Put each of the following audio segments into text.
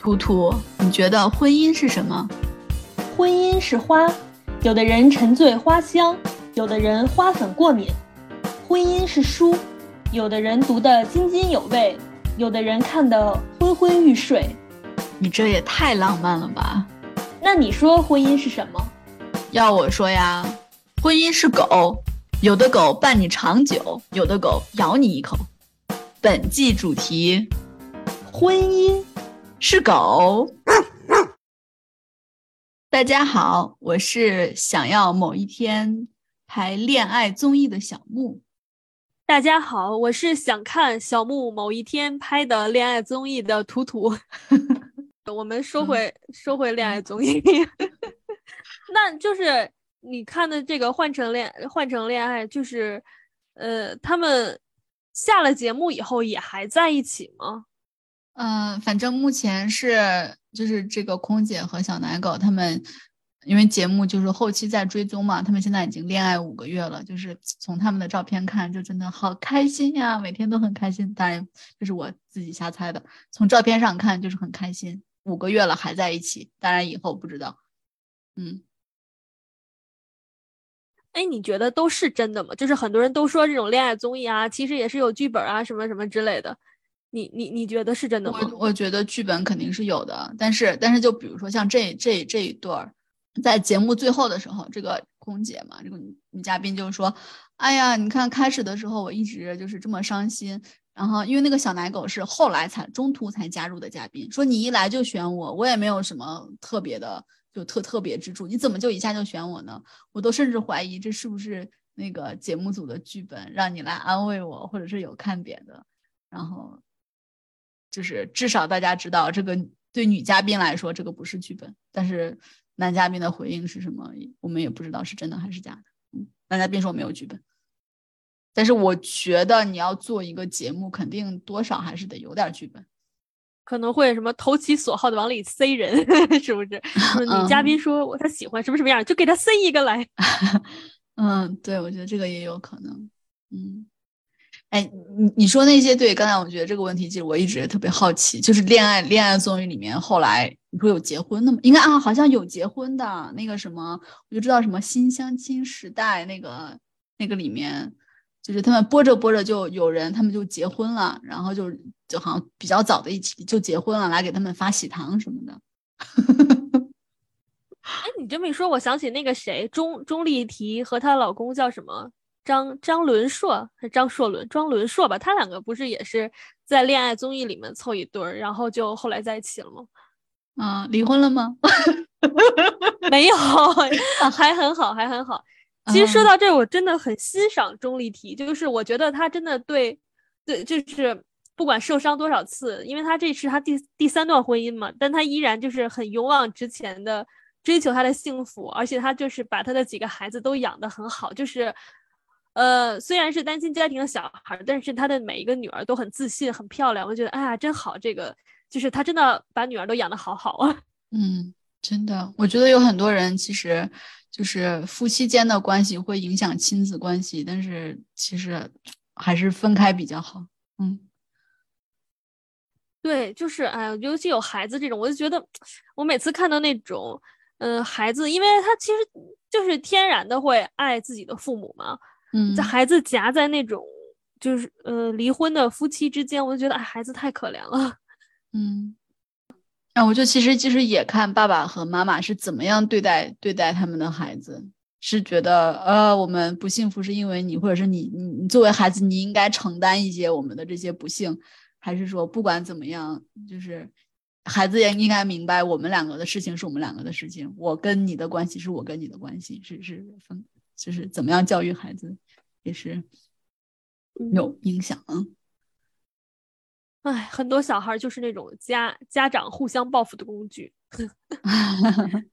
图图，你觉得婚姻是什么？婚姻是花，有的人沉醉花香，有的人花粉过敏。婚姻是书，有的人读得津津有味，有的人看得昏昏欲睡。你这也太浪漫了吧？那你说婚姻是什么？要我说呀，婚姻是狗，有的狗伴你长久，有的狗咬你一口。本季主题：婚姻是狗。大家好，我是想要某一天拍恋爱综艺的小木。大家好，我是想看小木某一天拍的恋爱综艺的图图。我们说回说回恋爱综艺，那就是你看的这个换成恋换成恋爱，就是呃，他们下了节目以后也还在一起吗？嗯，反正目前是就是这个空姐和小奶狗他们。因为节目就是后期在追踪嘛，他们现在已经恋爱五个月了，就是从他们的照片看，就真的好开心呀，每天都很开心。当然，这是我自己瞎猜的。从照片上看，就是很开心，五个月了还在一起。当然以后不知道。嗯，哎，你觉得都是真的吗？就是很多人都说这种恋爱综艺啊，其实也是有剧本啊，什么什么之类的。你你你觉得是真的吗？我我觉得剧本肯定是有的，但是但是就比如说像这这这一对儿。在节目最后的时候，这个空姐嘛，这个女嘉宾就说：“哎呀，你看开始的时候我一直就是这么伤心，然后因为那个小奶狗是后来才中途才加入的嘉宾，说你一来就选我，我也没有什么特别的就特特别之处，你怎么就一下就选我呢？我都甚至怀疑这是不是那个节目组的剧本让你来安慰我，或者是有看点的。然后就是至少大家知道这个对女嘉宾来说这个不是剧本，但是。”男嘉宾的回应是什么？我们也不知道是真的还是假的。嗯，男嘉宾说没有剧本，但是我觉得你要做一个节目，肯定多少还是得有点剧本，可能会什么投其所好的往里塞人，是不是？女嘉宾说我他喜欢什么什么样，就给他塞一个来。嗯，对，我觉得这个也有可能。嗯。哎，你你说那些对，刚才我觉得这个问题，其实我一直特别好奇，就是恋爱恋爱综艺里面，后来你说有结婚的吗？应该啊，好像有结婚的，那个什么，我就知道什么新相亲时代那个那个里面，就是他们播着播着就有人他们就结婚了，然后就就好像比较早的一起就结婚了，来给他们发喜糖什么的。哎，你这么一说，我想起那个谁，钟钟丽缇和她老公叫什么？张张伦硕还是张硕伦？张伦硕吧，他两个不是也是在恋爱综艺里面凑一对儿，然后就后来在一起了吗？啊，离婚了吗？没有，还很好，还很好。其实说到这，我真的很欣赏钟丽缇，就是我觉得她真的对对，就是不管受伤多少次，因为她这是她第第三段婚姻嘛，但她依然就是很勇往直前的追求她的幸福，而且她就是把她的几个孩子都养得很好，就是。呃，虽然是单亲家庭的小孩，但是他的每一个女儿都很自信、很漂亮。我觉得，哎呀，真好！这个就是他真的把女儿都养得好好啊。嗯，真的，我觉得有很多人其实就是夫妻间的关系会影响亲子关系，但是其实还是分开比较好。嗯，对，就是哎，尤其有孩子这种，我就觉得我每次看到那种，嗯，孩子，因为他其实就是天然的会爱自己的父母嘛。嗯，这孩子夹在那种就是呃离婚的夫妻之间，我就觉得哎，孩子太可怜了。嗯，那我就其实其实也看爸爸和妈妈是怎么样对待对待他们的孩子，是觉得呃我们不幸福是因为你，或者是你你你作为孩子你应该承担一些我们的这些不幸，还是说不管怎么样，就是孩子也应该明白我们两个的事情是我们两个的事情，我跟你的关系是我跟你的关系，是是分。就是怎么样教育孩子，也是有影响。哎，很多小孩就是那种家家长互相报复的工具，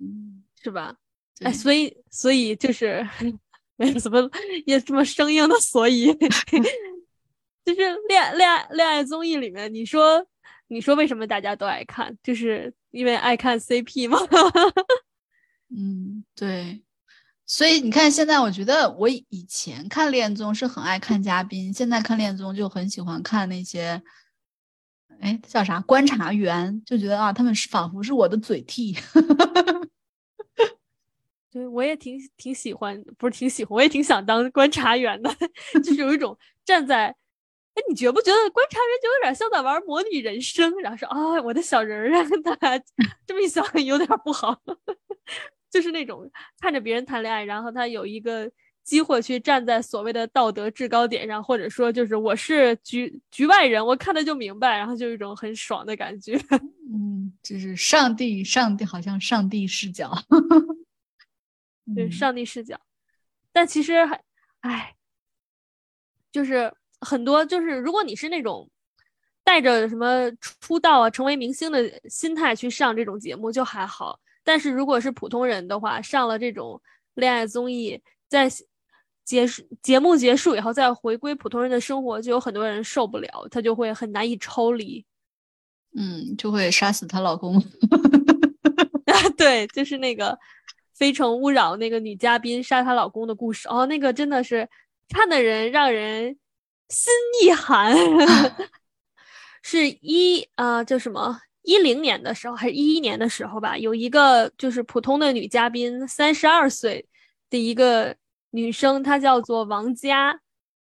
嗯，是吧？哎，所以所以就是没有怎么也这么生硬的，所以 就是恋恋爱恋爱综艺里面，你说你说为什么大家都爱看？就是因为爱看 CP 吗？嗯，对。所以你看，现在我觉得我以前看恋综是很爱看嘉宾，现在看恋综就很喜欢看那些哎，叫啥观察员，就觉得啊，他们是仿佛是我的嘴替。对，我也挺挺喜欢，不是挺喜欢，我也挺想当观察员的，就是有一种站在，哎，你觉不觉得观察员就有点像在玩模拟人生？然后说啊，我的小人儿啊，大家 这么一想有点不好，就是那种看着别人谈恋爱，然后他有一个机会去站在所谓的道德制高点上，或者说就是我是局局外人，我看的就明白，然后就有一种很爽的感觉。嗯，就是上帝，上帝好像上帝视角。对上帝视角，但其实还，唉，就是很多，就是如果你是那种带着什么出道啊、成为明星的心态去上这种节目就还好，但是如果是普通人的话，上了这种恋爱综艺，在结束节目结束以后再回归普通人的生活，就有很多人受不了，他就会很难以抽离，嗯，就会杀死她老公，对，就是那个。《非诚勿扰》那个女嘉宾杀她老公的故事哦，那个真的是看的人让人心一寒。是一啊，叫什么？一零年的时候还是一一年的时候吧？有一个就是普通的女嘉宾，三十二岁的一个女生，她叫做王佳，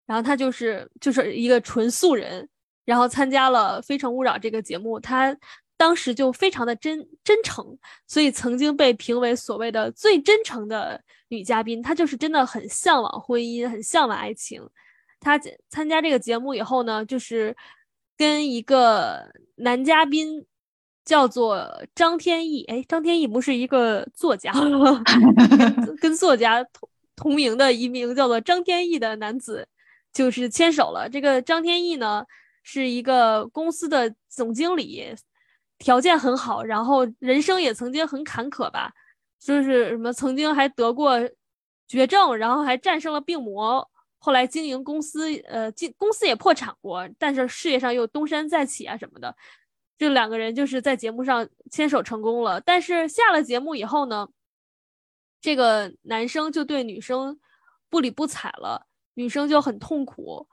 然后她就是就是一个纯素人，然后参加了《非诚勿扰》这个节目，她。当时就非常的真真诚，所以曾经被评为所谓的最真诚的女嘉宾。她就是真的很向往婚姻，很向往爱情。她参加这个节目以后呢，就是跟一个男嘉宾叫做张天翼，哎，张天翼不是一个作家，跟作家同同名的一名叫做张天翼的男子，就是牵手了。这个张天翼呢，是一个公司的总经理。条件很好，然后人生也曾经很坎坷吧，就是什么曾经还得过绝症，然后还战胜了病魔，后来经营公司，呃，经公司也破产过，但是事业上又东山再起啊什么的。这两个人就是在节目上牵手成功了，但是下了节目以后呢，这个男生就对女生不理不睬了，女生就很痛苦。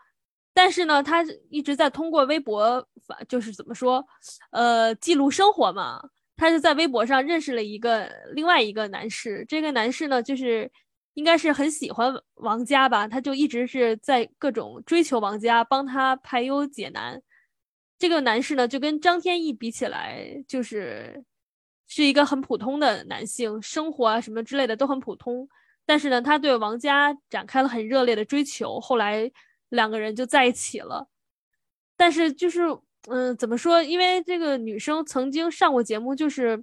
但是呢，他一直在通过微博，就是怎么说，呃，记录生活嘛。他就在微博上认识了一个另外一个男士，这个男士呢，就是应该是很喜欢王佳吧，他就一直是在各种追求王佳，帮他排忧解难。这个男士呢，就跟张天翼比起来，就是是一个很普通的男性，生活啊什么之类的都很普通。但是呢，他对王佳展开了很热烈的追求，后来。两个人就在一起了，但是就是，嗯，怎么说？因为这个女生曾经上过节目，就是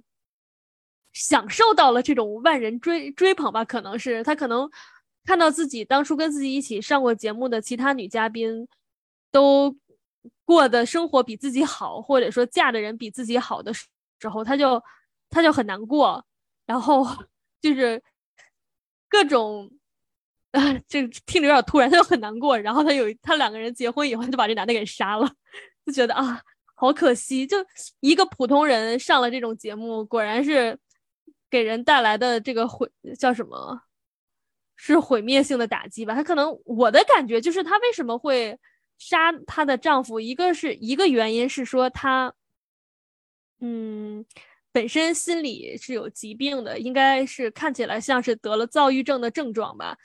享受到了这种万人追追捧吧。可能是她可能看到自己当初跟自己一起上过节目的其他女嘉宾都过的生活比自己好，或者说嫁的人比自己好的时候，她就她就很难过，然后就是各种。啊，这听着有点突然，他就很难过。然后他有他两个人结婚以后，就把这男的给杀了，就觉得啊，好可惜。就一个普通人上了这种节目，果然是给人带来的这个毁叫什么？是毁灭性的打击吧？他可能我的感觉就是，他为什么会杀她的丈夫？一个是一个原因是说她，嗯，本身心理是有疾病的，应该是看起来像是得了躁郁症的症状吧。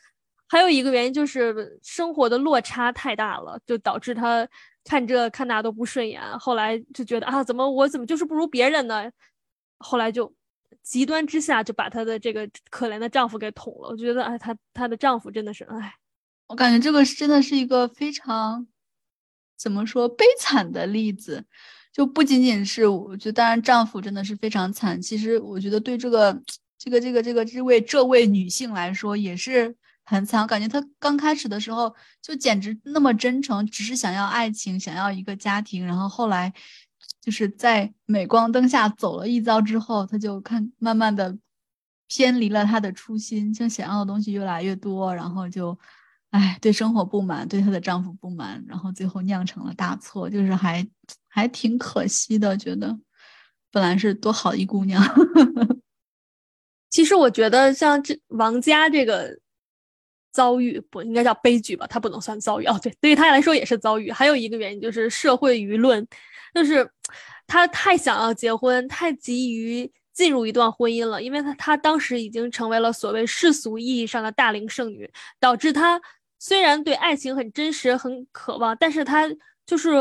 还有一个原因就是生活的落差太大了，就导致他看这看那都不顺眼。后来就觉得啊，怎么我怎么就是不如别人呢？后来就极端之下就把她的这个可怜的丈夫给捅了。我觉得哎，她她的丈夫真的是哎，我感觉这个真的是一个非常怎么说悲惨的例子。就不仅仅是我觉得，当然丈夫真的是非常惨。其实我觉得对这个这个这个这个这位这位女性来说也是。很惨，我感觉她刚开始的时候就简直那么真诚，只是想要爱情，想要一个家庭。然后后来就是在镁光灯下走了一遭之后，她就看慢慢的偏离了她的初心，就想要的东西越来越多，然后就哎对生活不满，对她的丈夫不满，然后最后酿成了大错，就是还还挺可惜的，觉得本来是多好一姑娘。其实我觉得像这王佳这个。遭遇，不应该叫悲剧吧？她不能算遭遇哦，对，对于她来说也是遭遇。还有一个原因就是社会舆论，就是她太想要结婚，太急于进入一段婚姻了，因为她她当时已经成为了所谓世俗意义上的大龄剩女，导致她虽然对爱情很真实、很渴望，但是他就是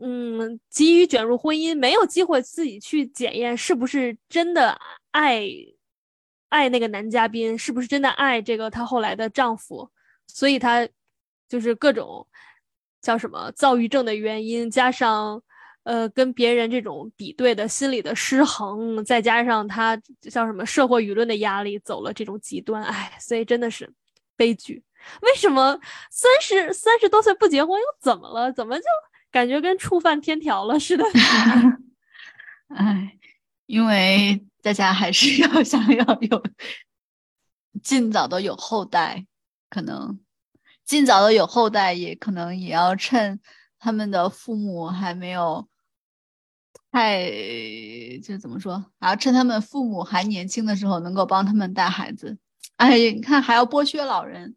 嗯急于卷入婚姻，没有机会自己去检验是不是真的爱。爱那个男嘉宾是不是真的爱这个她后来的丈夫？所以她就是各种叫什么躁郁症的原因，加上呃跟别人这种比对的心理的失衡，再加上她叫什么社会舆论的压力，走了这种极端。哎，所以真的是悲剧。为什么三十三十多岁不结婚又怎么了？怎么就感觉跟触犯天条了似的？哎，因为。大家还是要 想要有尽早的有后代，可能尽早的有后代，也可能也要趁他们的父母还没有太就怎么说，还要趁他们父母还年轻的时候，能够帮他们带孩子。哎，你看还要剥削老人。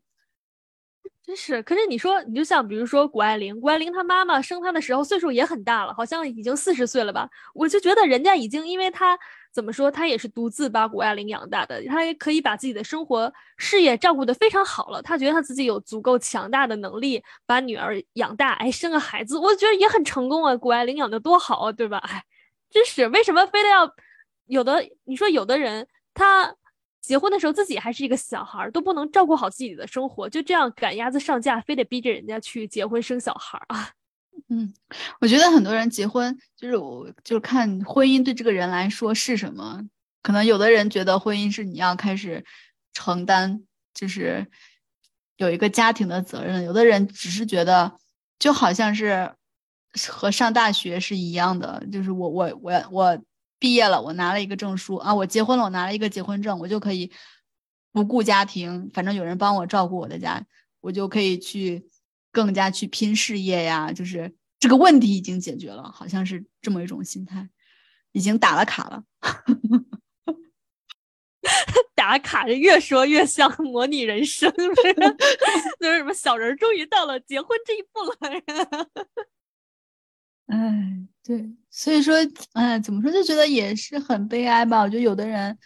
真是，可是你说，你就像比如说谷爱凌，谷爱凌她妈妈生她的时候岁数也很大了，好像已经四十岁了吧？我就觉得人家已经，因为她怎么说，她也是独自把谷爱凌养大的，她也可以把自己的生活事业照顾得非常好了。她觉得她自己有足够强大的能力把女儿养大，哎，生个孩子，我觉得也很成功啊。谷爱凌养的多好啊，对吧？哎，真是，为什么非得要有的？你说有的人他。结婚的时候自己还是一个小孩，都不能照顾好自己的生活，就这样赶鸭子上架，非得逼着人家去结婚生小孩啊！嗯，我觉得很多人结婚就是我就看婚姻对这个人来说是什么。可能有的人觉得婚姻是你要开始承担，就是有一个家庭的责任；有的人只是觉得就好像是和上大学是一样的，就是我我我我。毕业了，我拿了一个证书啊！我结婚了，我拿了一个结婚证，我就可以不顾家庭，反正有人帮我照顾我的家，我就可以去更加去拼事业呀。就是这个问题已经解决了，好像是这么一种心态，已经打了卡了。打卡着越说越像模拟人生，就是什么小人终于到了结婚这一步了。哎。对，所以说，哎，怎么说就觉得也是很悲哀吧。我觉得有的人，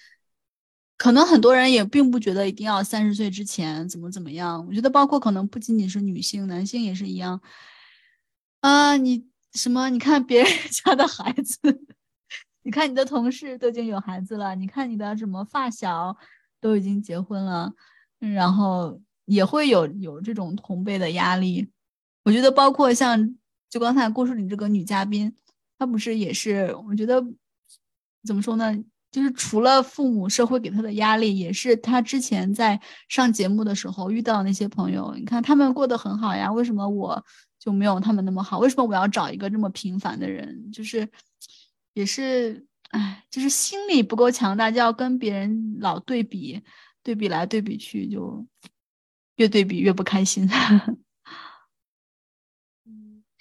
可能很多人也并不觉得一定要三十岁之前怎么怎么样。我觉得包括可能不仅仅是女性，男性也是一样。啊，你什么？你看别人 家的孩子，你看你的同事都已经有孩子了，你看你的什么发小都已经结婚了，然后也会有有这种同辈的压力。我觉得包括像就刚才故事里这个女嘉宾。她不是也是？我觉得怎么说呢？就是除了父母、社会给他的压力，也是他之前在上节目的时候遇到那些朋友。你看他们过得很好呀，为什么我就没有他们那么好？为什么我要找一个这么平凡的人？就是也是，哎，就是心理不够强大，就要跟别人老对比，对比来对比去，就越对比越不开心。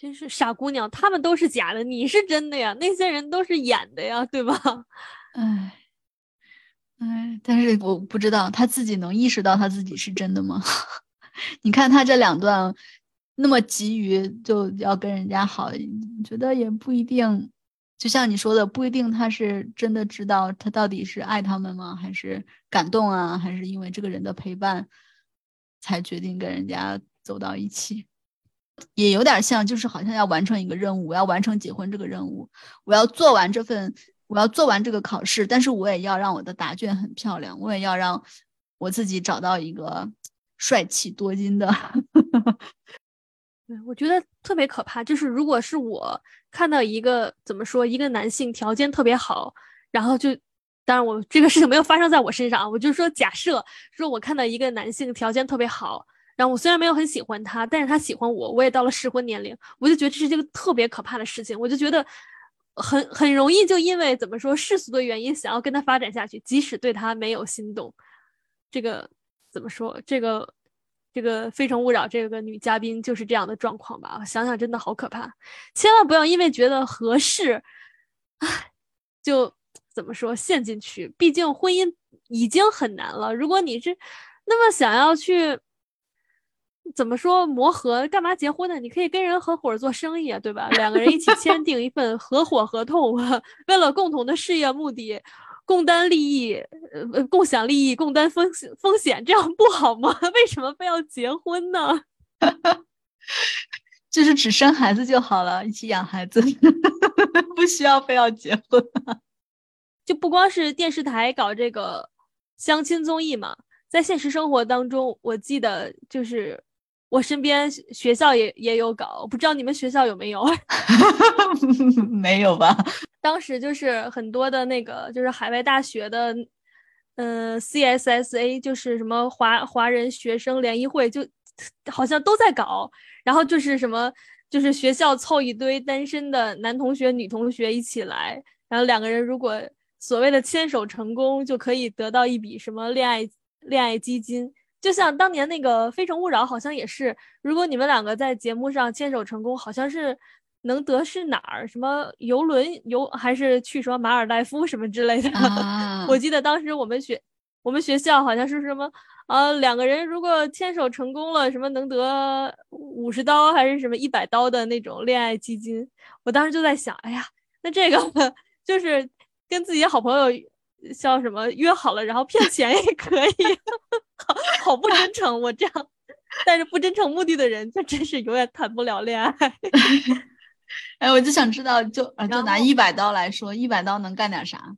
真是傻姑娘，他们都是假的，你是真的呀？那些人都是演的呀，对吧？哎，哎，但是我不知道他自己能意识到他自己是真的吗？你看他这两段那么急于就要跟人家好，觉得也不一定。就像你说的，不一定他是真的知道他到底是爱他们吗？还是感动啊？还是因为这个人的陪伴才决定跟人家走到一起？也有点像，就是好像要完成一个任务，我要完成结婚这个任务，我要做完这份，我要做完这个考试，但是我也要让我的答卷很漂亮，我也要让我自己找到一个帅气多金的。对，我觉得特别可怕。就是如果是我看到一个怎么说，一个男性条件特别好，然后就，当然我这个事情没有发生在我身上，我就说假设说我看到一个男性条件特别好。然后我虽然没有很喜欢他，但是他喜欢我，我也到了适婚年龄，我就觉得这是一个特别可怕的事情。我就觉得很很容易就因为怎么说世俗的原因，想要跟他发展下去，即使对他没有心动。这个怎么说？这个这个《非诚勿扰》这个女嘉宾就是这样的状况吧？想想真的好可怕。千万不要因为觉得合适，唉，就怎么说陷进去。毕竟婚姻已经很难了，如果你是那么想要去。怎么说磨合？干嘛结婚呢？你可以跟人合伙做生意啊，对吧？两个人一起签订一份合伙合同，为了共同的事业目的，共担利益，呃，共享利益，共担风险，风险，这样不好吗？为什么非要结婚呢？就是只生孩子就好了，一起养孩子，不需要非要结婚。就不光是电视台搞这个相亲综艺嘛，在现实生活当中，我记得就是我身边学校也也有搞，不知道你们学校有没有？没有吧？当时就是很多的那个，就是海外大学的，嗯，CSSA，就是什么华华人学生联谊会，就好像都在搞。然后就是什么，就是学校凑一堆单身的男同学、女同学一起来，然后两个人如果所谓的牵手成功，就可以得到一笔什么恋爱恋爱基金。就像当年那个《非诚勿扰》，好像也是，如果你们两个在节目上牵手成功，好像是能得是哪儿？什么游轮游，还是去什么马尔代夫什么之类的？我记得当时我们学我们学校好像是什么。呃，两个人如果牵手成功了，什么能得五十刀还是什么一百刀的那种恋爱基金？我当时就在想，哎呀，那这个 就是跟自己好朋友像什么约好了，然后骗钱也可以，好好不真诚。我这样带着不真诚目的的人，就真是永远谈不了恋爱。哎，我就想知道，就就拿一百刀来说，一百刀能干点啥？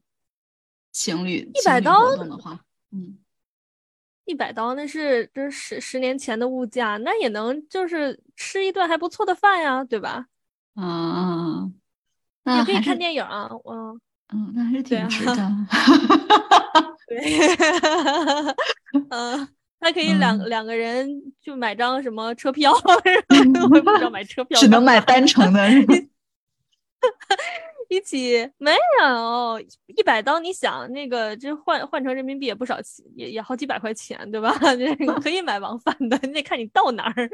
情侣一百刀的话，嗯。一百刀，那是这十十年前的物价，那也能就是吃一顿还不错的饭呀，对吧？啊，也可以看电影啊，嗯嗯，那还是挺值的。对，嗯，还可以两两个人就买张什么车票，我也不知道买车票，只能买单程的。一起没有一百刀，你想那个这换换成人民币也不少钱，也也好几百块钱，对吧？这可以买往返的，你得看你到哪儿。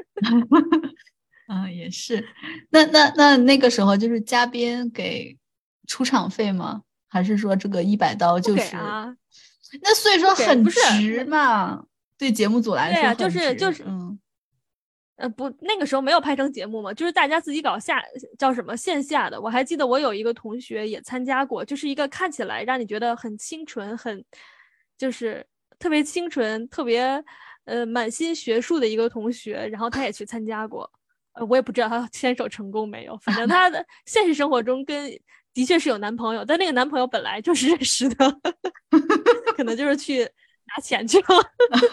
啊，也是。那那那那个时候就是嘉宾给出场费吗？还是说这个一百刀就是？那所以说很值嘛？对节目组来说，对就是就是嗯。呃不，那个时候没有拍成节目嘛，就是大家自己搞下叫什么线下的。我还记得我有一个同学也参加过，就是一个看起来让你觉得很清纯、很就是特别清纯、特别呃满心学术的一个同学，然后他也去参加过。呃，我也不知道她牵手成功没有，反正 她的现实生活中跟的确是有男朋友，但那个男朋友本来就是认识的，可能就是去拿钱去了。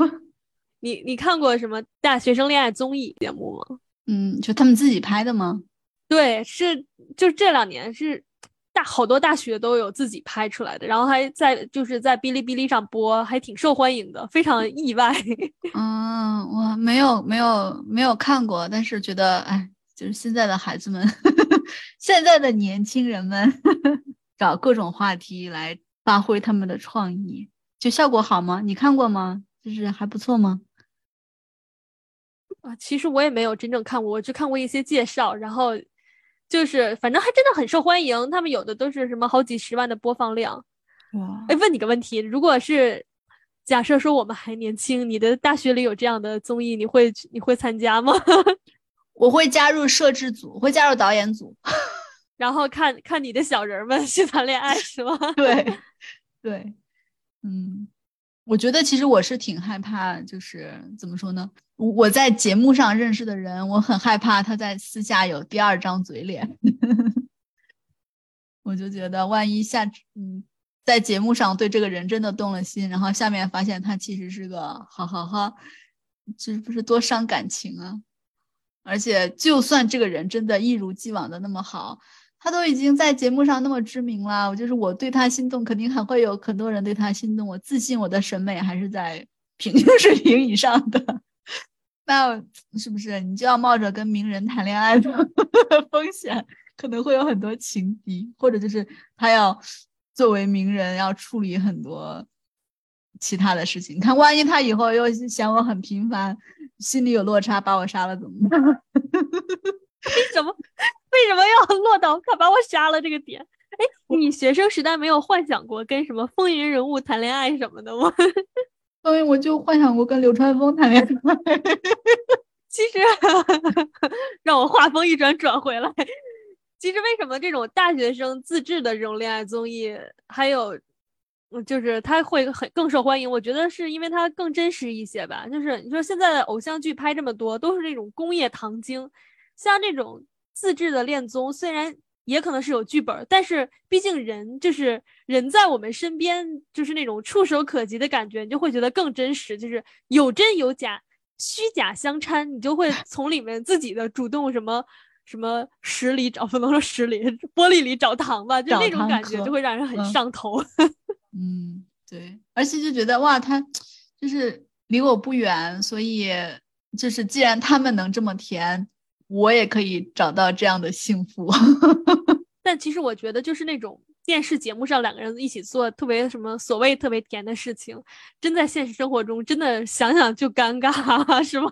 你你看过什么大学生恋爱综艺节目吗？嗯，就他们自己拍的吗？对，是就这两年是大好多大学都有自己拍出来的，然后还在就是在哔哩哔哩上播，还挺受欢迎的，非常意外。嗯，我没有没有没有看过，但是觉得哎，就是现在的孩子们，现在的年轻人们 找各种话题来发挥他们的创意，就效果好吗？你看过吗？就是还不错吗？啊，其实我也没有真正看过，我只看过一些介绍，然后就是反正还真的很受欢迎。他们有的都是什么好几十万的播放量。哇！哎，问你个问题，如果是假设说我们还年轻，你的大学里有这样的综艺，你会你会参加吗？我会加入摄制组，会加入导演组，然后看看你的小人们去谈恋爱，是吗？对，对，嗯。我觉得其实我是挺害怕，就是怎么说呢？我在节目上认识的人，我很害怕他在私下有第二张嘴脸。我就觉得，万一下嗯，在节目上对这个人真的动了心，然后下面发现他其实是个好好好，这不是多伤感情啊！而且，就算这个人真的一如既往的那么好。他都已经在节目上那么知名了，我就是我对他心动，肯定还会有很多人对他心动。我自信我的审美还是在平均水 平以上的，那是不是你就要冒着跟名人谈恋爱的 风险？可能会有很多情敌，或者就是他要作为名人要处理很多其他的事情。你看，万一他以后又嫌我很平凡，心里有落差，把我杀了怎么办？为什么？为什么要落到他把我杀了这个点？哎，你学生时代没有幻想过跟什么风云人物谈恋爱什么的吗？所以我就幻想过跟流川枫谈恋爱。其实 让我话锋一转转回来，其实为什么这种大学生自制的这种恋爱综艺，还有就是他会很更受欢迎？我觉得是因为它更真实一些吧。就是你说现在的偶像剧拍这么多，都是那种工业糖精，像这种自制的恋综，虽然。也可能是有剧本，但是毕竟人就是人在我们身边，就是那种触手可及的感觉，你就会觉得更真实，就是有真有假，虚假相掺，你就会 从里面自己的主动什么什么屎里找不能说屎里玻璃里找糖吧，就那种感觉就会让人很上头。嗯，对，而且就觉得哇，他就是离我不远，所以就是既然他们能这么甜。我也可以找到这样的幸福，但其实我觉得就是那种电视节目上两个人一起做特别什么所谓特别甜的事情，真在现实生活中真的想想就尴尬，是吗？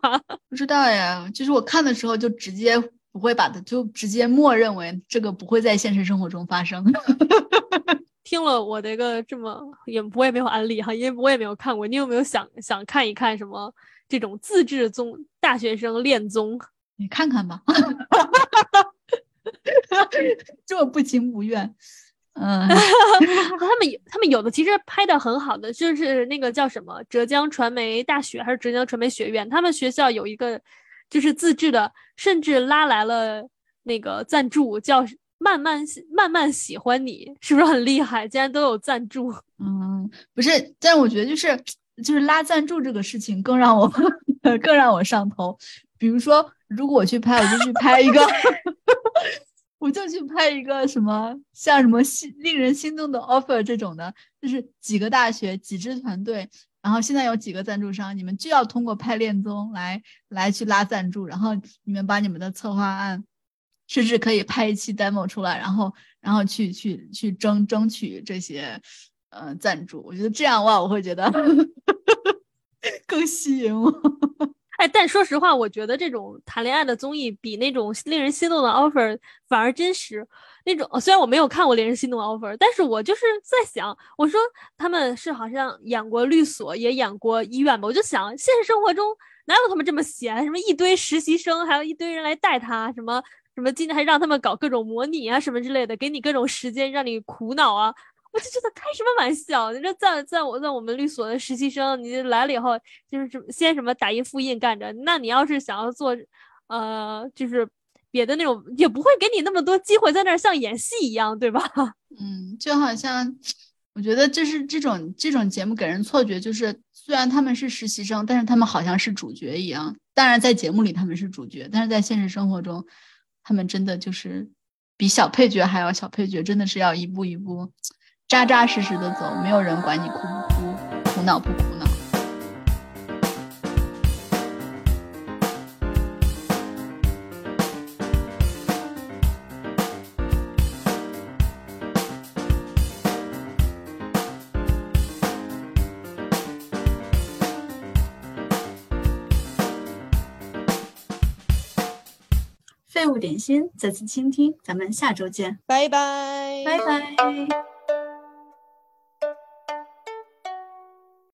不知道呀，就是我看的时候就直接不会把它就直接默认为这个不会在现实生活中发生。听了我的一个这么也我也没有安利哈，因为我也没有看过，你有没有想想看一看什么这种自制综大学生恋综？你看看吧，这么不情不愿，嗯，他们有他们有的其实拍的很好的，就是那个叫什么浙江传媒大学还是浙江传媒学院，他们学校有一个就是自制的，甚至拉来了那个赞助，叫慢慢慢慢喜欢你，是不是很厉害？竟然都有赞助，嗯，不是，但我觉得就是就是拉赞助这个事情更让我 更让我上头，比如说。如果我去拍，我就去拍一个，我就去拍一个什么像什么心令人心动的 offer 这种的，就是几个大学、几支团队，然后现在有几个赞助商，你们就要通过拍恋综来来去拉赞助，然后你们把你们的策划案，甚至可以拍一期 demo 出来，然后然后去去去争争取这些呃赞助。我觉得这样哇，我会觉得 更吸引我。哎，但说实话，我觉得这种谈恋爱的综艺比那种令人心动的 offer 反而真实。那种虽然我没有看过令人心动的 offer，但是我就是在想，我说他们是好像演过律所，也演过医院吧？我就想，现实生活中哪有他们这么闲？什么一堆实习生，还有一堆人来带他，什么什么今天还让他们搞各种模拟啊，什么之类的，给你各种时间让你苦恼啊。我就觉得开什么玩笑！你这在在我在我们律所的实习生，你来了以后就是先什么打印复印干着，那你要是想要做，呃，就是别的那种，也不会给你那么多机会在那儿像演戏一样，对吧？嗯，就好像我觉得这是这种这种节目给人错觉，就是虽然他们是实习生，但是他们好像是主角一样。当然在节目里他们是主角，但是在现实生活中，他们真的就是比小配角还要小配角，真的是要一步一步。扎扎实实的走，没有人管你哭不哭，苦恼不苦恼。废物点心，再次倾听，咱们下周见，拜拜，拜拜。